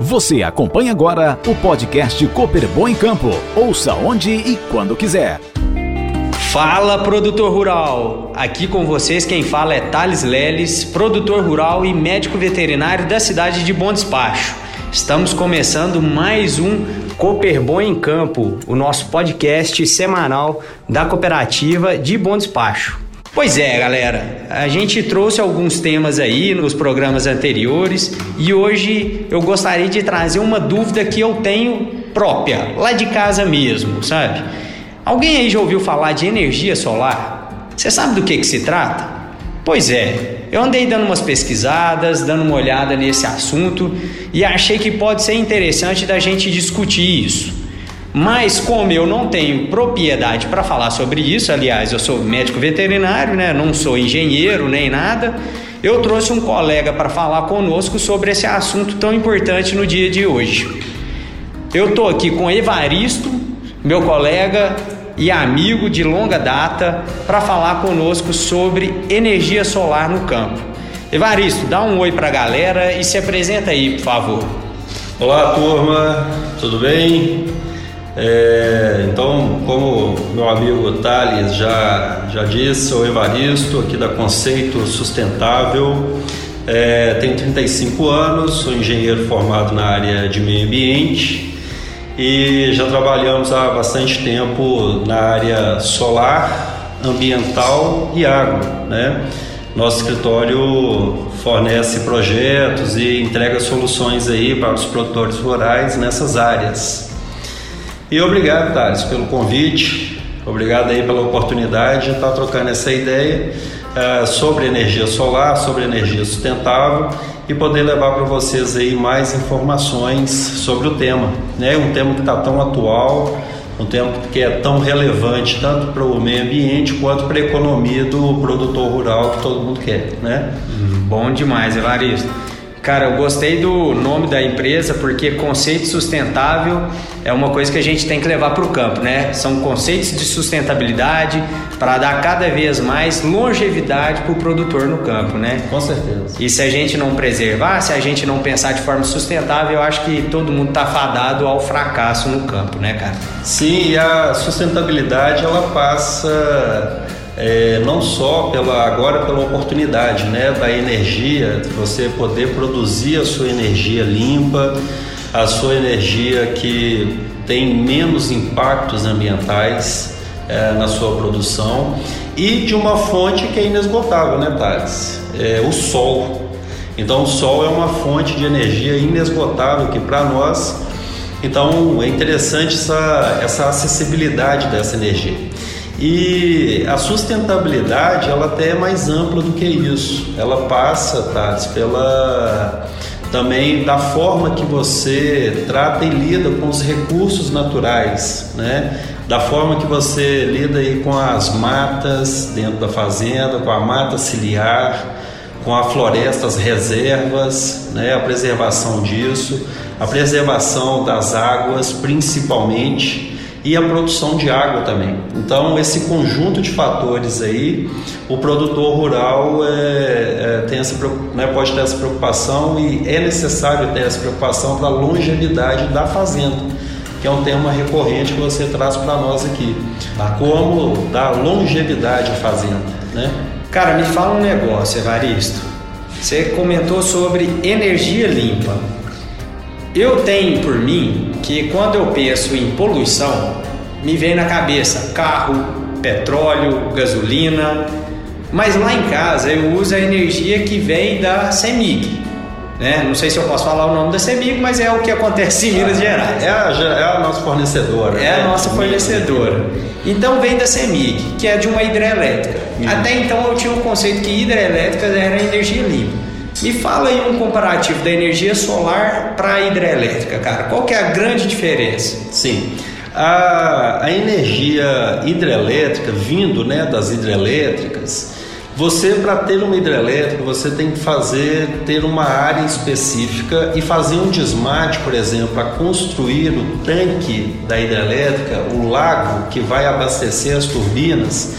Você acompanha agora o podcast Cooper Bom em Campo. Ouça onde e quando quiser. Fala, produtor rural! Aqui com vocês quem fala é Thales Leles, produtor rural e médico veterinário da cidade de Bom Despacho. Estamos começando mais um Cooper Bom em Campo, o nosso podcast semanal da cooperativa de Bom Despacho. Pois é, galera, a gente trouxe alguns temas aí nos programas anteriores e hoje eu gostaria de trazer uma dúvida que eu tenho própria, lá de casa mesmo, sabe? Alguém aí já ouviu falar de energia solar? Você sabe do que, que se trata? Pois é, eu andei dando umas pesquisadas, dando uma olhada nesse assunto e achei que pode ser interessante da gente discutir isso. Mas como eu não tenho propriedade para falar sobre isso, aliás, eu sou médico veterinário, né? Não sou engenheiro nem nada. Eu trouxe um colega para falar conosco sobre esse assunto tão importante no dia de hoje. Eu estou aqui com Evaristo, meu colega e amigo de longa data, para falar conosco sobre energia solar no campo. Evaristo, dá um oi para a galera e se apresenta aí, por favor. Olá, turma, tudo bem? É, então, como meu amigo Thales já, já disse, sou Evaristo, aqui da Conceito Sustentável. É, tenho 35 anos, sou engenheiro formado na área de meio ambiente e já trabalhamos há bastante tempo na área solar, ambiental e agro. Né? Nosso escritório fornece projetos e entrega soluções aí para os produtores rurais nessas áreas. E obrigado, Thales, pelo convite, obrigado aí pela oportunidade de estar trocando essa ideia uh, sobre energia solar, sobre energia sustentável e poder levar para vocês aí mais informações sobre o tema, né? Um tema que está tão atual, um tema que é tão relevante tanto para o meio ambiente quanto para a economia do produtor rural que todo mundo quer, né? Bom demais, Evaristo. Cara, eu gostei do nome da empresa porque conceito sustentável é uma coisa que a gente tem que levar para o campo, né? São conceitos de sustentabilidade para dar cada vez mais longevidade para o produtor no campo, né? Com certeza. E se a gente não preservar, se a gente não pensar de forma sustentável, eu acho que todo mundo está fadado ao fracasso no campo, né, cara? Sim, e a sustentabilidade ela passa é, não só pela agora pela oportunidade né, da energia, você poder produzir a sua energia limpa, a sua energia que tem menos impactos ambientais é, na sua produção e de uma fonte que é inesgotável, né, Thales? É, o sol. Então, o sol é uma fonte de energia inesgotável que para nós, então é interessante essa, essa acessibilidade dessa energia. E a sustentabilidade, ela até é mais ampla do que isso. Ela passa, Thales, pela também da forma que você trata e lida com os recursos naturais, né? Da forma que você lida aí com as matas dentro da fazenda, com a mata ciliar, com a floresta, as reservas, né? A preservação disso, a preservação das águas, principalmente e a produção de água também. Então, esse conjunto de fatores aí, o produtor rural é, é, tem essa, né, pode ter essa preocupação e é necessário ter essa preocupação para a longevidade da fazenda, que é um tema recorrente que você traz para nós aqui. Como dar longevidade à fazenda, né? Cara, me fala um negócio, Evaristo. Você comentou sobre energia limpa. Eu tenho por mim que quando eu penso em poluição, me vem na cabeça carro, petróleo, gasolina, mas lá em casa eu uso a energia que vem da CEMIG. Né? Não sei se eu posso falar o nome da CEMIG, mas é o que acontece em Minas Gerais. É a, é a nossa fornecedora. É né? a nossa fornecedora. Então vem da CEMIG, que é de uma hidrelétrica. Hum. Até então eu tinha o um conceito que hidrelétrica era energia limpa. Me fala aí um comparativo da energia solar para a hidrelétrica, cara. Qual que é a grande diferença? Sim. A, a energia hidrelétrica vindo né, das hidrelétricas, você para ter uma hidrelétrica você tem que fazer ter uma área específica e fazer um desmate, por exemplo, para construir o tanque da hidrelétrica, o lago que vai abastecer as turbinas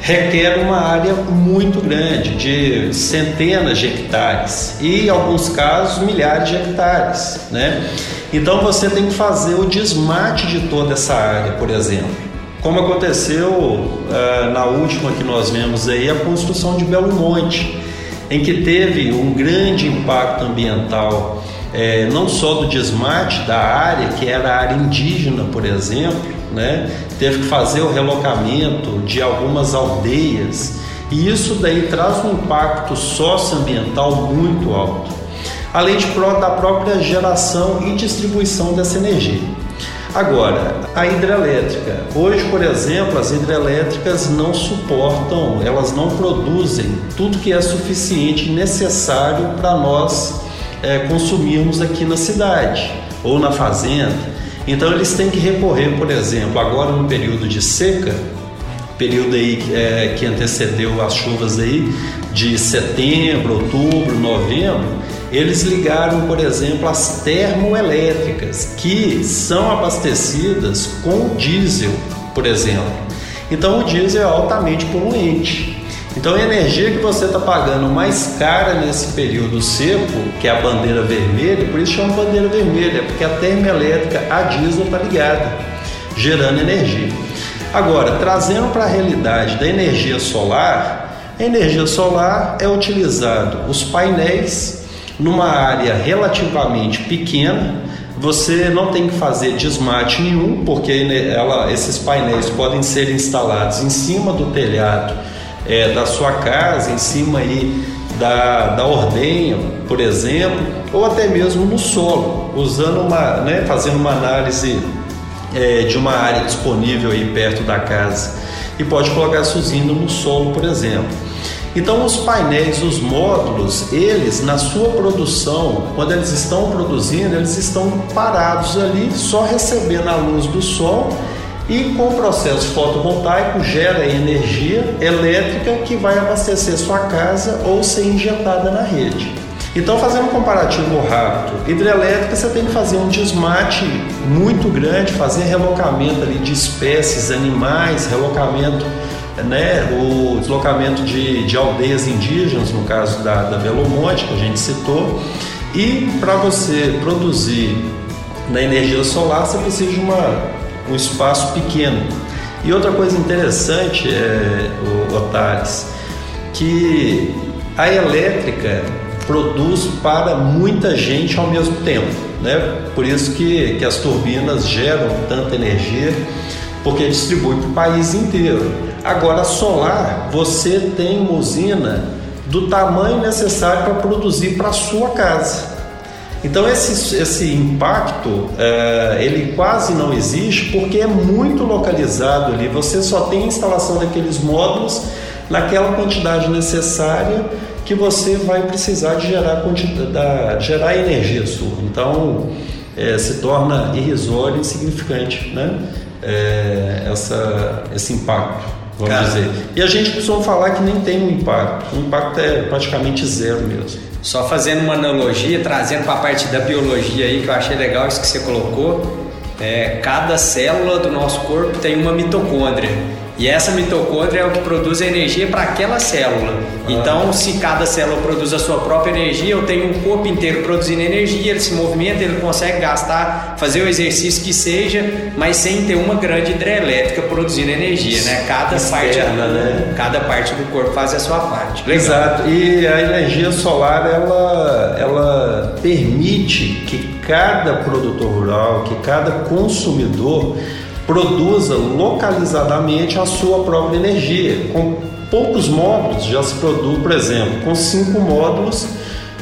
requer uma área muito grande, de centenas de hectares e, em alguns casos, milhares de hectares. Né? Então você tem que fazer o desmate de toda essa área, por exemplo. Como aconteceu uh, na última que nós vemos aí, a construção de Belo Monte, em que teve um grande impacto ambiental, eh, não só do desmate da área, que era a área indígena, por exemplo, né? teve que fazer o relocamento de algumas aldeias, e isso daí traz um impacto socioambiental muito alto, além de, da própria geração e distribuição dessa energia. Agora, a hidrelétrica. Hoje, por exemplo, as hidrelétricas não suportam, elas não produzem tudo que é suficiente e necessário para nós é, consumirmos aqui na cidade ou na fazenda. Então, eles têm que recorrer, por exemplo, agora no período de seca, período aí é, que antecedeu as chuvas aí de setembro, outubro, novembro, eles ligaram, por exemplo, as termoelétricas, que são abastecidas com diesel, por exemplo. Então o diesel é altamente poluente. Então a energia que você está pagando mais cara nesse período seco, que é a bandeira vermelha, por isso chama bandeira vermelha, porque a termoelétrica a diesel está ligada, gerando energia. Agora, trazendo para a realidade da energia solar, a energia solar é utilizado os painéis numa área relativamente pequena, você não tem que fazer desmate nenhum, porque ela, esses painéis podem ser instalados em cima do telhado é, da sua casa, em cima aí da, da ordenha, por exemplo, ou até mesmo no solo, usando uma, né, fazendo uma análise é, de uma área disponível aí perto da casa e pode colocar usina no solo, por exemplo. Então, os painéis, os módulos, eles na sua produção, quando eles estão produzindo, eles estão parados ali, só recebendo a luz do sol e com o processo fotovoltaico gera energia elétrica que vai abastecer sua casa ou ser injetada na rede. Então, fazendo um comparativo rápido, hidrelétrica você tem que fazer um desmate muito grande, fazer relocamento ali de espécies, animais, relocamento né, o deslocamento de, de aldeias indígenas, no caso da, da Belo Monte, que a gente citou, e para você produzir na energia solar, você precisa de uma, um espaço pequeno. E outra coisa interessante, é, o, Otales, que a elétrica produz para muita gente ao mesmo tempo. Né? Por isso que, que as turbinas geram tanta energia, porque distribui para o país inteiro. Agora, solar, você tem uma usina do tamanho necessário para produzir para a sua casa. Então esse, esse impacto é, ele quase não existe porque é muito localizado ali. Você só tem a instalação daqueles módulos naquela quantidade necessária que você vai precisar de gerar, de gerar energia sua. Então é, se torna irrisório e insignificante né? É, essa, esse impacto vamos Cara, dizer. E a gente costuma falar que nem tem um impacto. O impacto é praticamente zero mesmo. Só fazendo uma analogia, trazendo para a parte da biologia aí, que eu achei legal isso que você colocou. É, cada célula do nosso corpo tem uma mitocôndria. E essa mitocôndria é o que produz a energia para aquela célula. Ah. Então, se cada célula produz a sua própria energia, eu tenho um corpo inteiro produzindo energia, ele se movimenta, ele consegue gastar, fazer o exercício que seja, mas sem ter uma grande hidrelétrica produzindo energia, né? Cada Externa, parte, né? cada parte do corpo faz a sua parte. Legal. Exato. E a energia solar ela, ela permite que cada produtor rural, que cada consumidor produza localizadamente a sua própria energia. Com poucos módulos já se produz, por exemplo, com cinco módulos,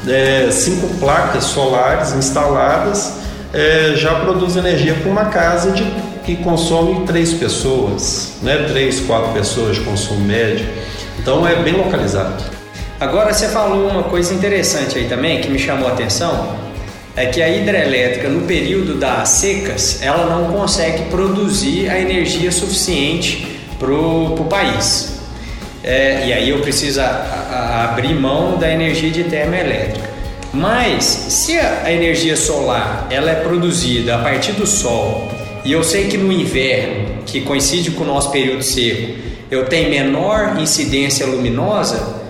é, cinco placas solares instaladas, é, já produz energia para uma casa de, que consome três pessoas, né? três, quatro pessoas de consumo médio. Então é bem localizado. Agora você falou uma coisa interessante aí também que me chamou a atenção é que a hidrelétrica no período das secas ela não consegue produzir a energia suficiente para o país. É, e aí eu preciso a, a, abrir mão da energia de termoelétrica. Mas se a, energia solar ela é produzida a partir do sol e eu sei que no inverno, que coincide com o nosso período seco, eu tenho menor incidência luminosa,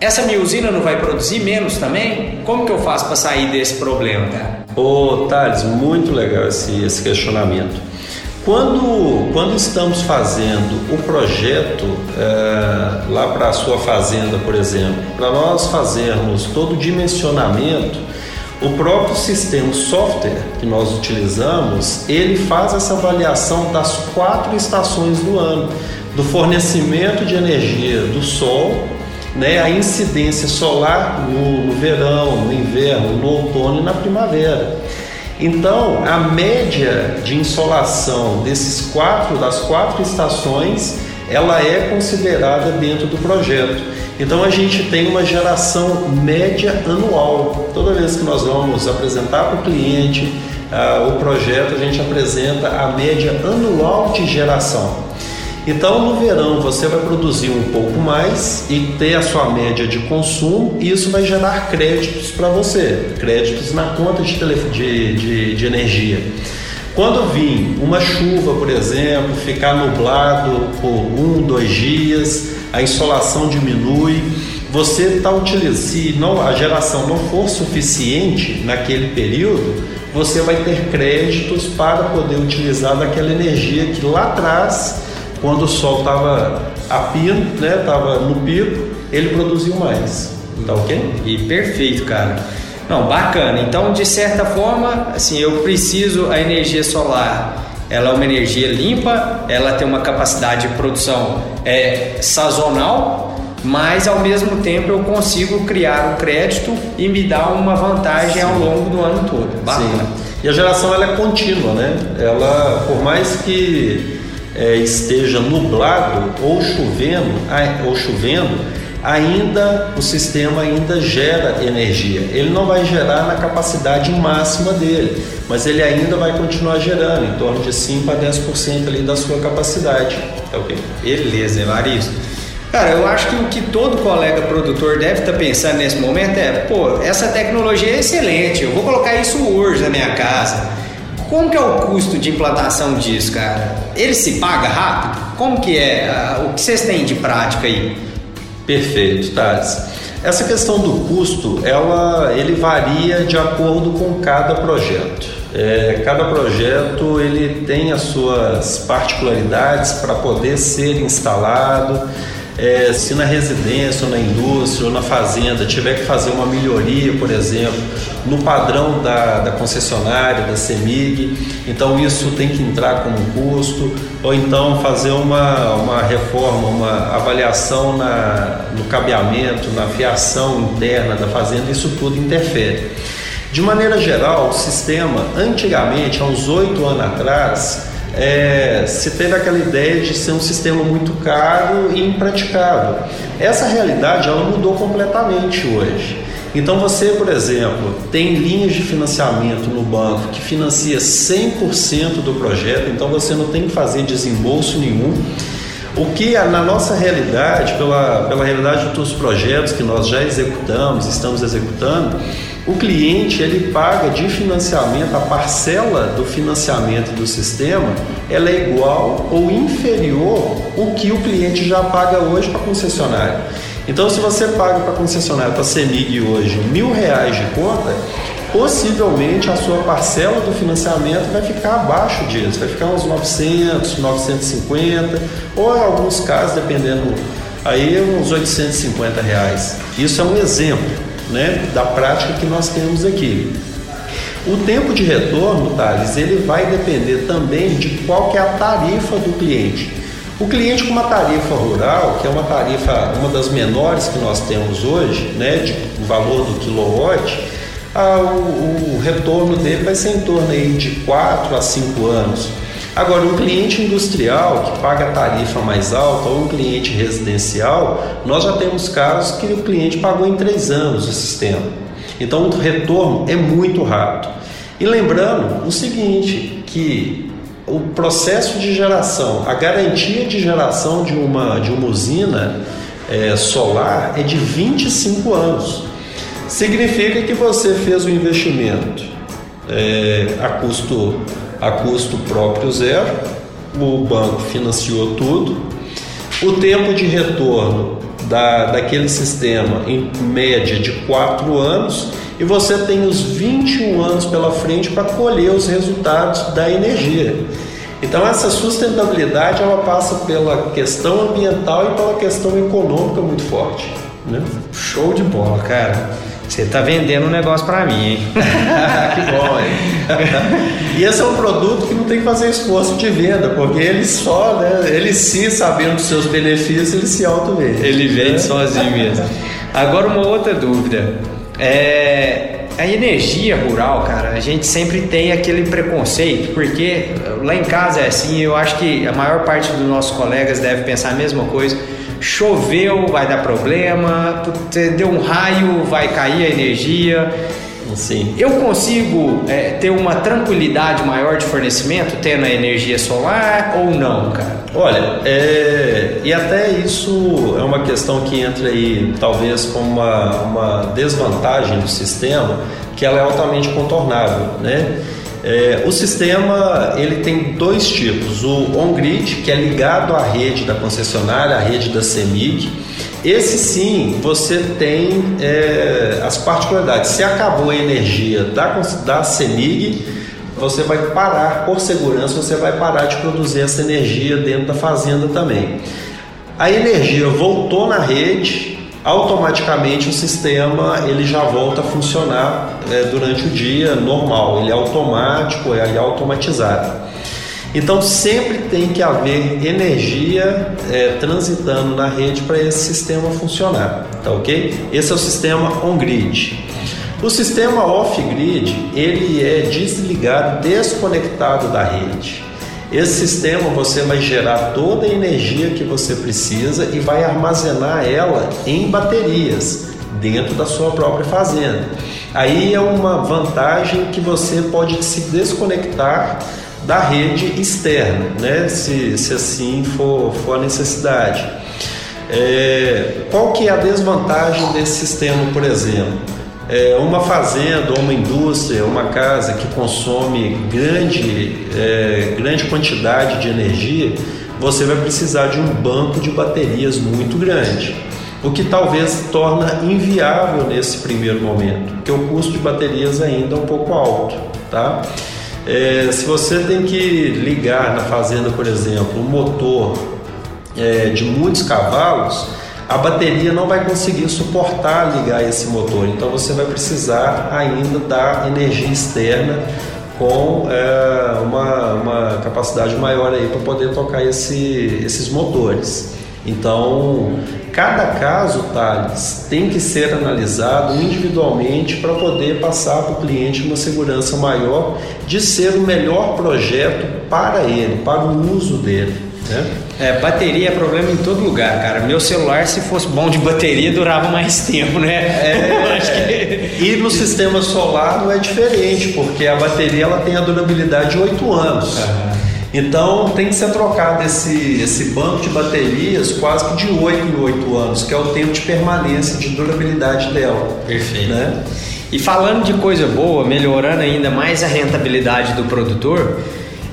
essa minha usina não vai produzir menos também? Como que eu faço para sair desse problema, cara? Ô, Thales, muito legal esse, esse questionamento. Quando, quando estamos fazendo o projeto é, lá para a sua fazenda, por exemplo, para nós fazermos todo o dimensionamento, o próprio sistema software que nós utilizamos, ele faz essa avaliação das quatro estações do ano, do fornecimento de energia do sol, né, a incidência solar no, no verão, no inverno, no outono e na primavera. Então, a média de insolação desses quatro, das quatro estações, ela é considerada dentro do projeto. Então, a gente tem uma geração média anual. Toda vez que nós vamos apresentar para o cliente uh, o projeto, a gente apresenta a média anual de geração. Então, no verão, você vai produzir um pouco mais e ter a sua média de consumo, e isso vai gerar créditos para você créditos na conta de, de, de, de energia. Quando vir uma chuva, por exemplo, ficar nublado por um, dois dias, a insolação diminui, você está utilizando, se não, a geração não for suficiente naquele período, você vai ter créditos para poder utilizar daquela energia que lá atrás quando o sol estava a pino, né, estava no pico, ele produziu mais. Tá ok? E perfeito, cara. Não, bacana. Então, de certa forma, assim, eu preciso a energia solar. Ela é uma energia limpa, ela tem uma capacidade de produção é, sazonal, mas ao mesmo tempo eu consigo criar um crédito e me dar uma vantagem Sim. ao longo do ano todo. Bacana. Sim. E a geração ela é contínua, né? Ela, por mais que é, esteja nublado ou chovendo, ou chovendo, ainda o sistema ainda gera energia. Ele não vai gerar na capacidade máxima dele, mas ele ainda vai continuar gerando em torno de 5 a 10% ali da sua capacidade. Tá ok? Beleza, Evaristo. Cara, eu acho que o que todo colega produtor deve estar tá pensando nesse momento é, pô, essa tecnologia é excelente, eu vou colocar isso hoje na minha casa. Como que é o custo de implantação disso, cara? Ele se paga rápido? Como que é? Ah, o que vocês têm de prática aí? Perfeito, Thales. Essa questão do custo, ela, ele varia de acordo com cada projeto. É, cada projeto ele tem as suas particularidades para poder ser instalado. É, se na residência ou na indústria ou na fazenda tiver que fazer uma melhoria, por exemplo, no padrão da, da concessionária, da CEMIG, então isso tem que entrar como custo, ou então fazer uma, uma reforma, uma avaliação na, no cabeamento, na fiação interna da fazenda, isso tudo interfere. De maneira geral, o sistema, antigamente, há uns oito anos atrás, é, se teve aquela ideia de ser um sistema muito caro e impraticável. Essa realidade ela mudou completamente hoje. Então você, por exemplo, tem linhas de financiamento no banco que financia 100% do projeto, então você não tem que fazer desembolso nenhum. O que na nossa realidade, pela, pela realidade dos projetos que nós já executamos, estamos executando, o cliente ele paga de financiamento, a parcela do financiamento do sistema, ela é igual ou inferior o que o cliente já paga hoje para a concessionária. Então, se você paga para a concessionária, para a CEMIG hoje, mil reais de conta, possivelmente a sua parcela do financiamento vai ficar abaixo disso, vai ficar uns 900, 950, ou em alguns casos, dependendo, aí uns 850 reais. Isso é um exemplo né, da prática que nós temos aqui. O tempo de retorno, Thales, ele vai depender também de qual que é a tarifa do cliente. O cliente com uma tarifa rural, que é uma tarifa, uma das menores que nós temos hoje, né, de valor do quilowatt, ah, o, o, retorno dele vai ser em torno aí de 4 a 5 anos. Agora, um cliente industrial que paga tarifa mais alta ou um cliente residencial, nós já temos casos que o cliente pagou em três anos o sistema. Então, o retorno é muito rápido. E lembrando o seguinte, que o processo de geração, a garantia de geração de uma, de uma usina é, solar é de 25 anos. Significa que você fez o investimento é, a custo a custo próprio zero, o banco financiou tudo, O tempo de retorno da, daquele sistema, em média de 4 anos, e você tem os 21 anos pela frente para colher os resultados da energia. Então essa sustentabilidade ela passa pela questão ambiental e pela questão econômica muito forte. Né? Show de bola, cara. Você está vendendo um negócio para mim, hein? que bom, hein? e esse é um produto que não tem que fazer esforço de venda, porque ele só, né? Ele se sabendo dos seus benefícios, ele se auto-vende. Ele vende né? sozinho mesmo. Agora uma outra dúvida. É, a energia rural, cara, a gente sempre tem aquele preconceito, porque lá em casa é assim, eu acho que a maior parte dos nossos colegas deve pensar a mesma coisa. Choveu, vai dar problema, deu um raio, vai cair a energia. Sim. Eu consigo é, ter uma tranquilidade maior de fornecimento tendo a energia solar ou não, cara? Olha, é, e até isso é uma questão que entra aí talvez como uma, uma desvantagem do sistema, que ela é altamente contornável, né? É, o sistema ele tem dois tipos: o on-grid, que é ligado à rede da concessionária, à rede da CEMIG. Esse sim, você tem é, as particularidades. Se acabou a energia da, da CEMIG, você vai parar, por segurança, você vai parar de produzir essa energia dentro da fazenda também. A energia voltou na rede, automaticamente o sistema ele já volta a funcionar é, durante o dia normal, ele é automático, é, é automatizado. Então sempre tem que haver energia é, transitando na rede para esse sistema funcionar, tá ok? Esse é o sistema on-grid. O sistema off-grid ele é desligado, desconectado da rede. Esse sistema você vai gerar toda a energia que você precisa e vai armazenar ela em baterias dentro da sua própria fazenda. Aí é uma vantagem que você pode se desconectar da rede externa, né? se, se assim for, for a necessidade. É, qual que é a desvantagem desse sistema, por exemplo? É, uma fazenda uma indústria, uma casa que consome grande, é, grande quantidade de energia, você vai precisar de um banco de baterias muito grande, o que talvez torna inviável nesse primeiro momento, porque o custo de baterias ainda é um pouco alto, tá? É, se você tem que ligar na fazenda, por exemplo, um motor é, de muitos cavalos, a bateria não vai conseguir suportar ligar esse motor, então você vai precisar ainda da energia externa com é, uma, uma, capacidade maior aí para poder tocar esse, esses motores. Então, cada caso, Thales, tem que ser analisado individualmente para poder passar para o cliente uma segurança maior de ser o melhor projeto para ele, para o uso dele. Né? É, bateria é problema em todo lugar, cara. Meu celular, se fosse bom de bateria, durava mais tempo, né? É, que... E no sistema solar não é diferente, porque a bateria ela tem a durabilidade de 8 anos. Uhum. Então tem que ser trocado esse, esse banco de baterias quase que de 8 em 8 anos, que é o tempo de permanência, de durabilidade dela. Perfeito. Né? E falando de coisa boa, melhorando ainda mais a rentabilidade do produtor,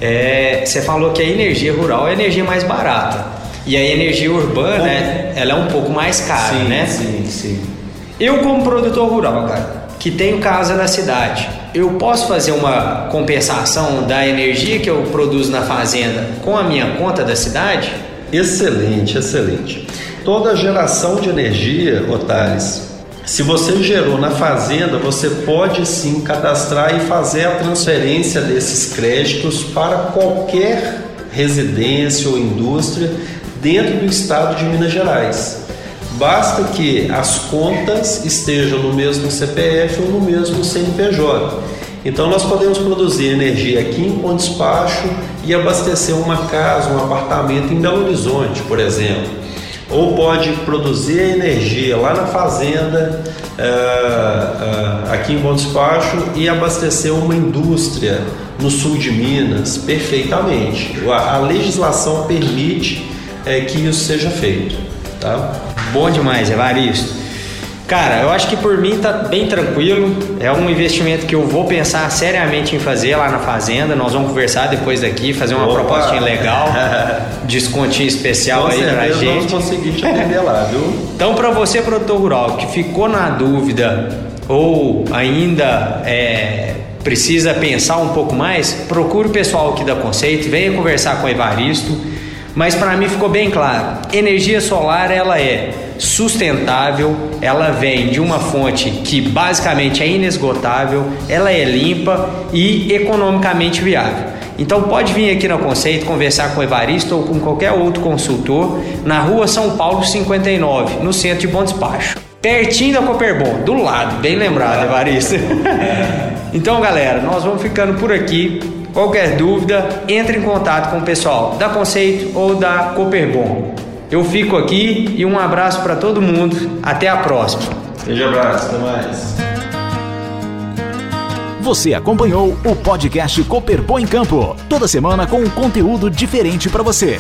é, você falou que a energia rural é a energia mais barata. E a energia urbana, é, ela é um pouco mais cara, sim, né? Sim, sim. Eu, como produtor rural, cara, que tenho casa na cidade, eu posso fazer uma compensação da energia que eu produzo na fazenda com a minha conta da cidade? Excelente, excelente. Toda geração de energia, Otales, se você gerou na fazenda, você pode sim cadastrar e fazer a transferência desses créditos para qualquer residência ou indústria dentro do estado de Minas Gerais. Basta que as contas estejam no mesmo CPF ou no mesmo CNPJ. Então nós podemos produzir energia aqui em Ponte Despacho e abastecer uma casa, um apartamento em Belo Horizonte, por exemplo ou pode produzir energia lá na fazenda, é, é, aqui em Bom Despacho, e abastecer uma indústria no sul de Minas perfeitamente. A, a legislação permite é, que isso seja feito. Tá? Bom demais, Evaristo. Cara, eu acho que por mim tá bem tranquilo. É um investimento que eu vou pensar seriamente em fazer lá na fazenda. Nós vamos conversar depois daqui, fazer uma Opa. propostinha legal, descontinho especial Com aí pra gente. Vamos conseguir te atender lá, viu? Então, para você produtor rural que ficou na dúvida ou ainda é, precisa pensar um pouco mais, procure o pessoal aqui da Conceito, venha conversar com o Evaristo. Mas para mim ficou bem claro, energia solar ela é sustentável, ela vem de uma fonte que basicamente é inesgotável, ela é limpa e economicamente viável. Então pode vir aqui no Conceito conversar com o Evaristo ou com qualquer outro consultor na rua São Paulo 59, no centro de Bom Despacho. Pertinho da Cooperbon, do lado, bem lembrado, Evaristo. então, galera, nós vamos ficando por aqui. Qualquer dúvida, entre em contato com o pessoal da Conceito ou da Cooperbon. Eu fico aqui e um abraço para todo mundo. Até a próxima. Beijo abraço, até mais. Você acompanhou o podcast Cooperbon em Campo, toda semana com um conteúdo diferente para você.